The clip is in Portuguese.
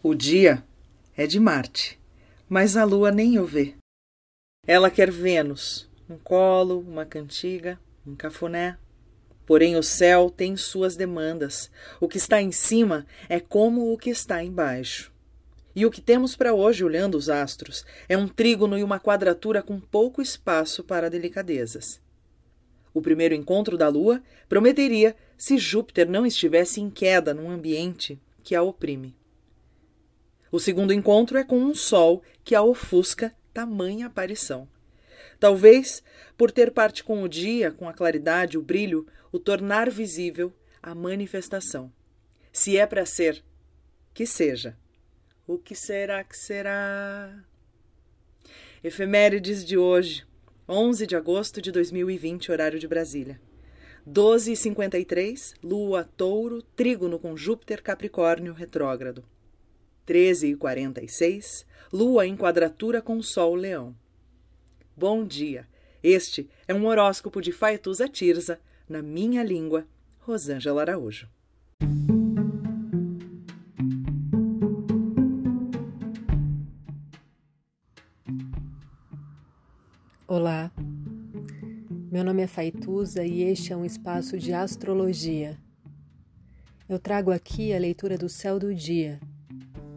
O dia é de Marte, mas a lua nem o vê. Ela quer Vênus, um colo, uma cantiga, um cafuné. Porém, o céu tem suas demandas. O que está em cima é como o que está embaixo. E o que temos para hoje, olhando os astros, é um trígono e uma quadratura com pouco espaço para delicadezas. O primeiro encontro da Lua prometeria se Júpiter não estivesse em queda num ambiente que a oprime. O segundo encontro é com um sol que a ofusca tamanha aparição. Talvez, por ter parte com o dia, com a claridade, o brilho, o tornar visível a manifestação. Se é para ser, que seja. O que será que será? Efemérides de hoje, 11 de agosto de 2020, horário de Brasília. 12h53, Lua Touro, trígono com Júpiter Capricórnio retrógrado. 13 e 46, Lua em quadratura com Sol Leão. Bom dia! Este é um horóscopo de Faetusa Tirza, na minha língua, Rosângela Araújo. Olá, meu nome é Faituza e este é um espaço de astrologia. Eu trago aqui a leitura do céu do dia